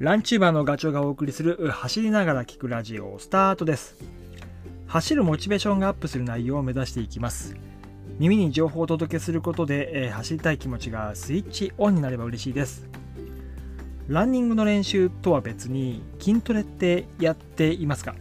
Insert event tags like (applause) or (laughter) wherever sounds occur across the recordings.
ランチューバーのガチョウがお送りする走りながら聞くラジオスタートです。走るモチベーションがアップする内容を目指していきます。耳に情報をお届けすることで、え走りたい気持ちがスイッチオンになれば嬉しいです。ランニングの練習とは別に筋トレってやっていますか？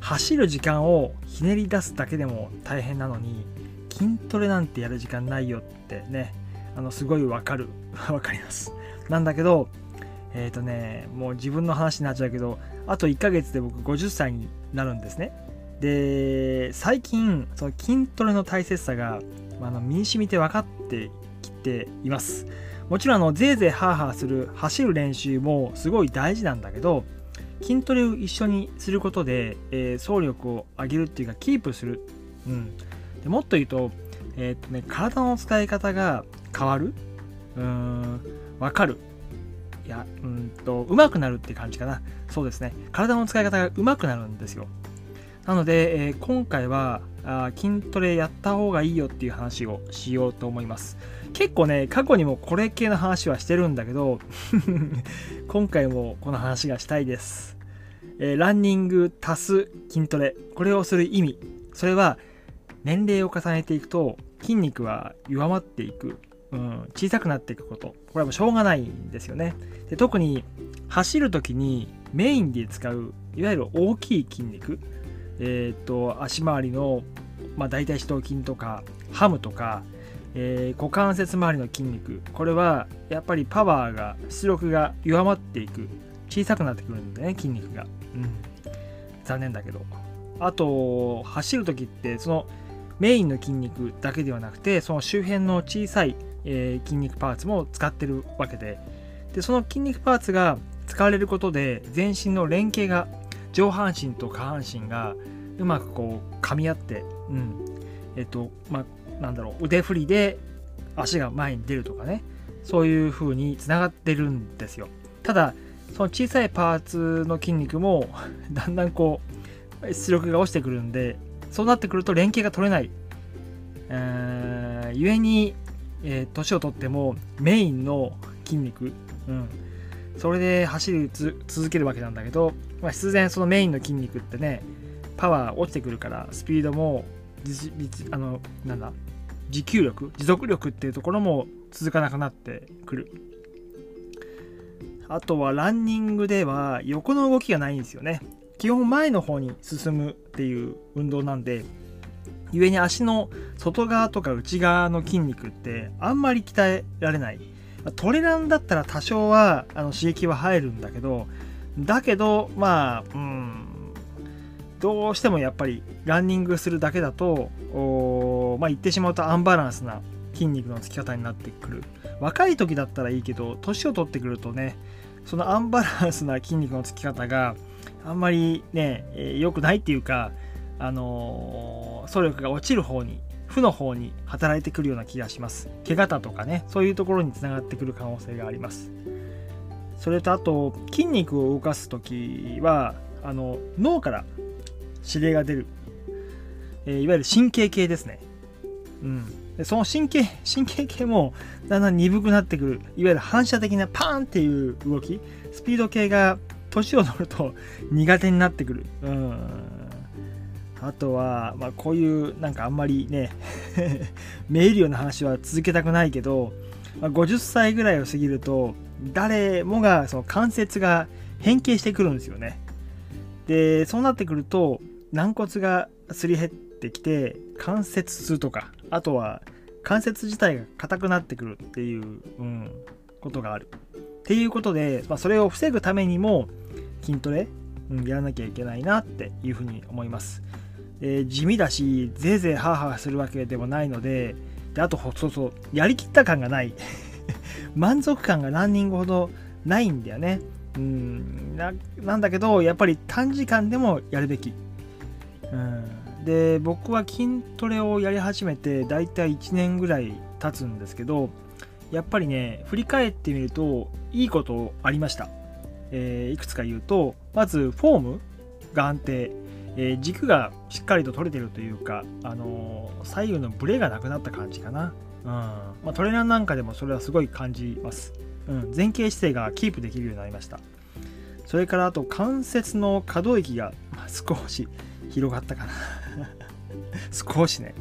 走る時間をひねり出すだけでも大変なのに筋トレなんてやる時間ないよってねあのすごいわかる。わかります。なんだけどえっ、とねもう自分の話になっちゃうけどあと1ヶ月で僕50歳になるんですね。で最近その筋トレの大切さがあの身に染みて分かってきています。もちろんあのぜいぜいハーハーする走る練習もすごい大事なんだけど筋トレを一緒にすることで、えー走力を上げるっていうかキープする、うん、でもっと言うと,、えーっとね、体の使い方が変わる。うーん。分かる。いやうんと上手くなるって感じかな。そうですね。体の使い方が上手くなるんですよ。なので、えー今回はあ筋トレやった方がいいよっていう話をしようと思います。結構ね過去にもこれ系の話はしてるんだけど (laughs) 今回もこの話がしたいです、えーランニング足す筋トレ。これをする意味。それは年齢を重ねていくと筋肉は弱まっていく、うん、小さくなっていくこと。これはもうしょうがないんですよね。で特に走る時にメインで使ういわゆる大きい筋肉。えっ、と足回りの、まあ、大腿四頭筋とかハムとか、えー股関節周りの筋肉。これはやっぱりパワーが出力が弱まっていく。小さくなってくるんでね筋肉が、うん、残念だけど。あと走る時ってそのメインの筋肉だけではなくてその周辺の小さい、えー筋肉パーツも使ってるわけで。でその筋肉パーツが使われることで全身の連携が上半身と下半身がうまくこう噛み合って、うん、えっとまあなんだろう腕振りで足が前に出るとかね。そういう風につながってるんですよ。ただその小さいパーツの筋肉も (laughs) だんだんこう出力が落ちてくるんでそうなってくると連携が取れない。えー故に、えー年を取ってもメインの筋肉、うん、それで走りつ続けるわけなんだけど、まあ、必然そのメインの筋肉ってねパワー落ちてくるからスピードもあのなんだ持久力持続力っていうところも続かなくなってくる。あとはランニングでは横の動きがないんですよね。基本前の方に進むっていう運動なんで故に足の外側とか内側の筋肉ってあんまり鍛えられない。トレランだったら多少はあの刺激は入るんだけどだけどまあうんどうしてもやっぱりランニングするだけだとまあ言ってしまうとアンバランスな筋肉のつき方になってくる。若い時だったらいいけど年を取ってくるとねそのアンバランスな筋肉のつき方があんまりねえー良くないっていうかあのー走力が落ちる方に負の方に働いてくるような気がします。怪我だとかねそういうところにつながってくる可能性があります。それとあと筋肉を動かす時はあの脳から指令が出る、えーいわゆる神経系ですね。うん。でその神経神経系もだんだん鈍くなってくる。いわゆる反射的なパーンっていう動き。スピード系が年を取ると苦手になってくる。うん。あとは、まあ、こういうなんかあんまりねめいるような話は続けたくないけど、まあ、50歳ぐらいを過ぎると誰もがその関節が変形してくるんですよね。でそうなってくると軟骨がすり減ってきて関節痛とかあとは関節自体が硬くなってくるっていう、うん、ことがある。っていうことで、まあ、それを防ぐためにも筋トレ、うん、やらなきゃいけないなっていうふうに思います。え地味だしぜいぜいハーハーするわけでもないのでであとそうそうやりきった感がない。(laughs) 満足感がランニングほどないんだよね。うんななんだけどやっぱり短時間でもやるべき、うん、で僕は筋トレをやり始めてだいたい1年ぐらい経つんですけどやっぱりね振り返ってみるといいことありました、えいくつか言うとまずフォームが安定。え軸がしっかりと取れてるというか、あの左右のブレがなくなった感じかな、うん。まあ、トレーナーなんかでもそれはすごい感じます。うん、前傾姿勢がキープできるようになりました。それからあと関節の可動域が、少し広がったかな。(laughs) 少しね、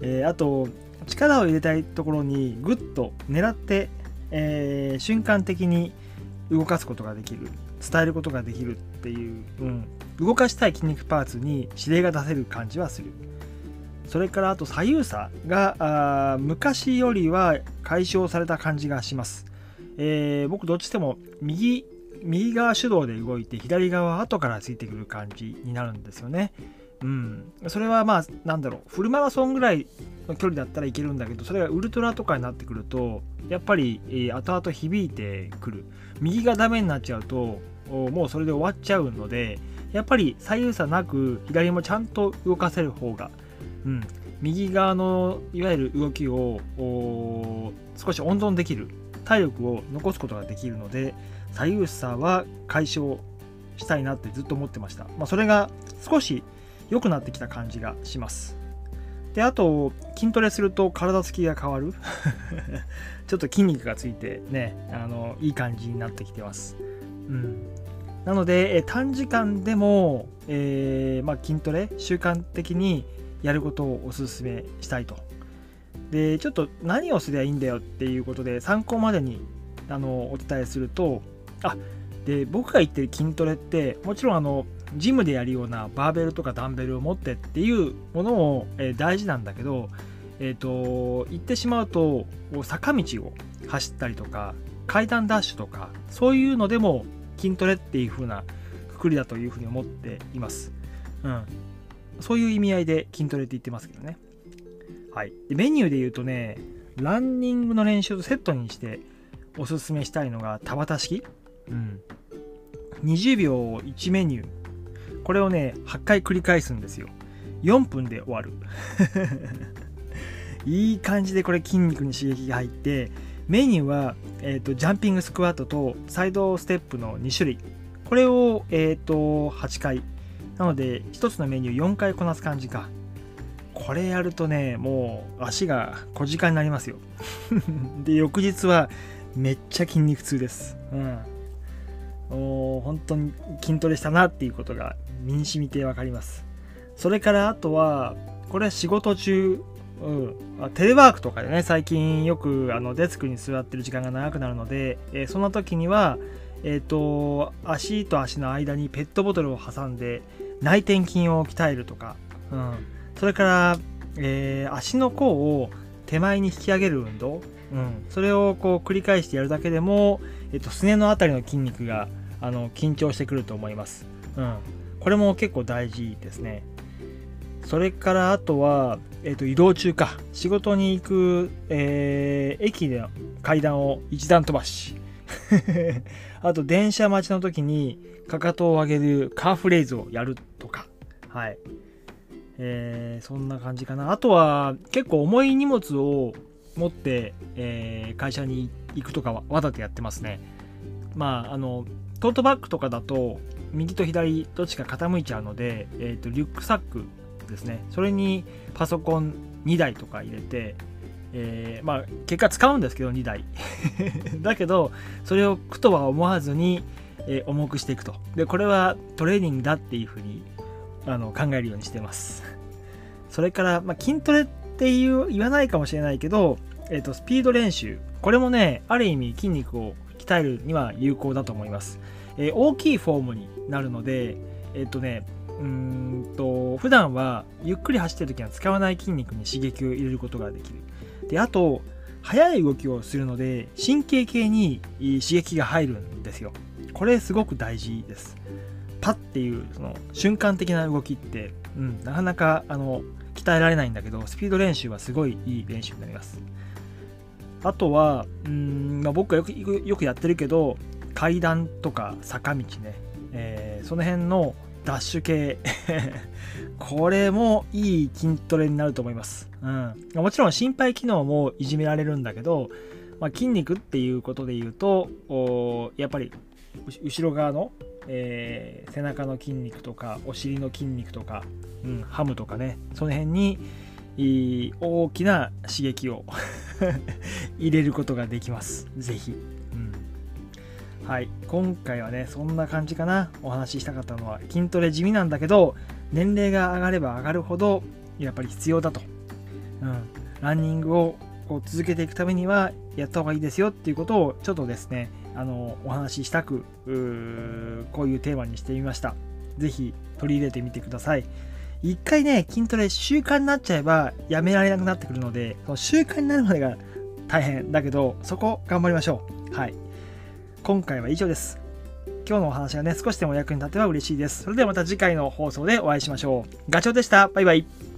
えー、あと力を入れたいところにグッと狙って、えー、瞬間的に動かすことができる伝えることができるっていう、うん、動かしたい筋肉パーツに指令が出せる感じはする。それからあと左右差が昔よりは解消された感じがします、えー、僕どっちでも右右側主導で動いて左側は後からついてくる感じになるんですよね。うん、それはまあなんだろう。フルマラソンぐらいの距離だったらいけるんだけどそれがウルトラとかになってくるとやっぱり、え、後々響いてくる。右がダメになっちゃうともうそれで終わっちゃうのでやっぱり左右差なく左もちゃんと動かせる方が、うん、右側のいわゆる動きを少し温存できる体力を残すことができるので左右差は解消したいなってずっと思ってました、まあ、それが少し良くなってきた感じがします。であと筋トレすると体つきが変わる。(laughs) ちょっと筋肉がついてねあのいい感じになってきてます。うん。なので、え短時間でも、えー、まあ、筋トレ習慣的にやることをおすすめしたいと。でちょっと何をすればいいんだよっていうことで参考までにあのお伝えするとあで僕が言ってる筋トレってもちろんあのジムでやるようなバーベルとかダンベルを持ってっていうものも、え、大事なんだけど、えーと、言ってしまうと坂道を走ったりとか階段ダッシュとかそういうのでも筋トレっていう風なくくりだというふうに思っています。うん。そういう意味合いで筋トレって言ってますけどね。はい。でメニューで言うとね、ランニングの練習とセットにしておすすめしたいのが田畑式。うん。20秒1メニューこれをね8回繰り返すんですよ。4分で終わる。(laughs) いい感じでこれ筋肉に刺激が入ってメニューは、えーと、ジャンピングスクワットとサイドステップの2種類。これを、えーと、8回。なので1つのメニュー4回こなす感じか。これやるとねもう足が小時間になりますよ。(laughs) で翌日はめっちゃ筋肉痛です。うん。本当に筋トレしたなっていうことが身に染みて分かります。それからあとはこれは仕事中、うん、テレワークとかでね。最近よくあのデスクに座ってる時間が長くなるので、えー、そんな時にはえっ、ー、と足と足の間にペットボトルを挟んで内転筋を鍛えるとか、うん、それから、えー、足の甲を手前に引き上げる運動、うん、それをこう繰り返してやるだけでも、えっと、すねの辺りの筋肉があの緊張してくると思います。うん、これも結構大事ですね。それからあとは、えー、と移動中か。仕事に行く、えー、駅で階段を一段飛ばし。(laughs) あと電車待ちの時にかかとを上げるカーフレーズをやるとか。はい、えー、そんな感じかな。あとは結構重い荷物を持って、えー、会社に行くとかはわざとやってますね。まああのトートバッグとかだと右と左どっちか傾いちゃうので、えーと、リュックサックですね。それにパソコン2台とか入れて、えー、まあ結果使うんですけど2台。(laughs) だけどそれを苦とは思わずに、えー、重くしていくと。でこれはトレーニングだっていうふうにあの考えるようにしてます。それから、まあ、筋トレっていう言わないかもしれないけど、えーとスピード練習これもねある意味筋肉を鍛えるには有効だと思います。えー、大きいフォームになるので、えっ、とね、うんと普段はゆっくり走ってる時は使わない筋肉に刺激を入れることができる。で、あと、速い動きをするので神経系に刺激が入るんですよ。これすごく大事です。パッっていうその瞬間的な動きって、うん、なかなかあの鍛えられないんだけどスピード練習はすごいいい練習になります。あとは、うん、まあ、僕がよくよくやってるけど、階段とか坂道ね、えー、その辺のダッシュ系 (laughs) これもいい筋トレになると思います。うん、もちろん心肺機能もいじめられるんだけど、まあ、筋肉っていうことで言うと、やっぱり後ろ側の、えー、背中の筋肉とかお尻の筋肉とか、うん、ハムとかね。その辺に大きな刺激を (laughs) 入れることができます。ぜひ。うん。はい。今回はねそんな感じかな。お話ししたかったのは筋トレ地味なんだけど年齢が上がれば上がるほどやっぱり必要だと、うん、ランニングをこう続けていくためにはやった方がいいですよっていうことをちょっとですねあのお話ししたくこういうテーマにしてみました。是非取り入れてみてください。一回ね筋トレ習慣になっちゃえばやめられなくなってくるのでその習慣になるまでが大変だけどそこ頑張りましょう。はい。今回は以上です。今日のお話がね少しでも役に立てば嬉しいです。それではまた次回の放送でお会いしましょう。ガチョウでした。バイバイ。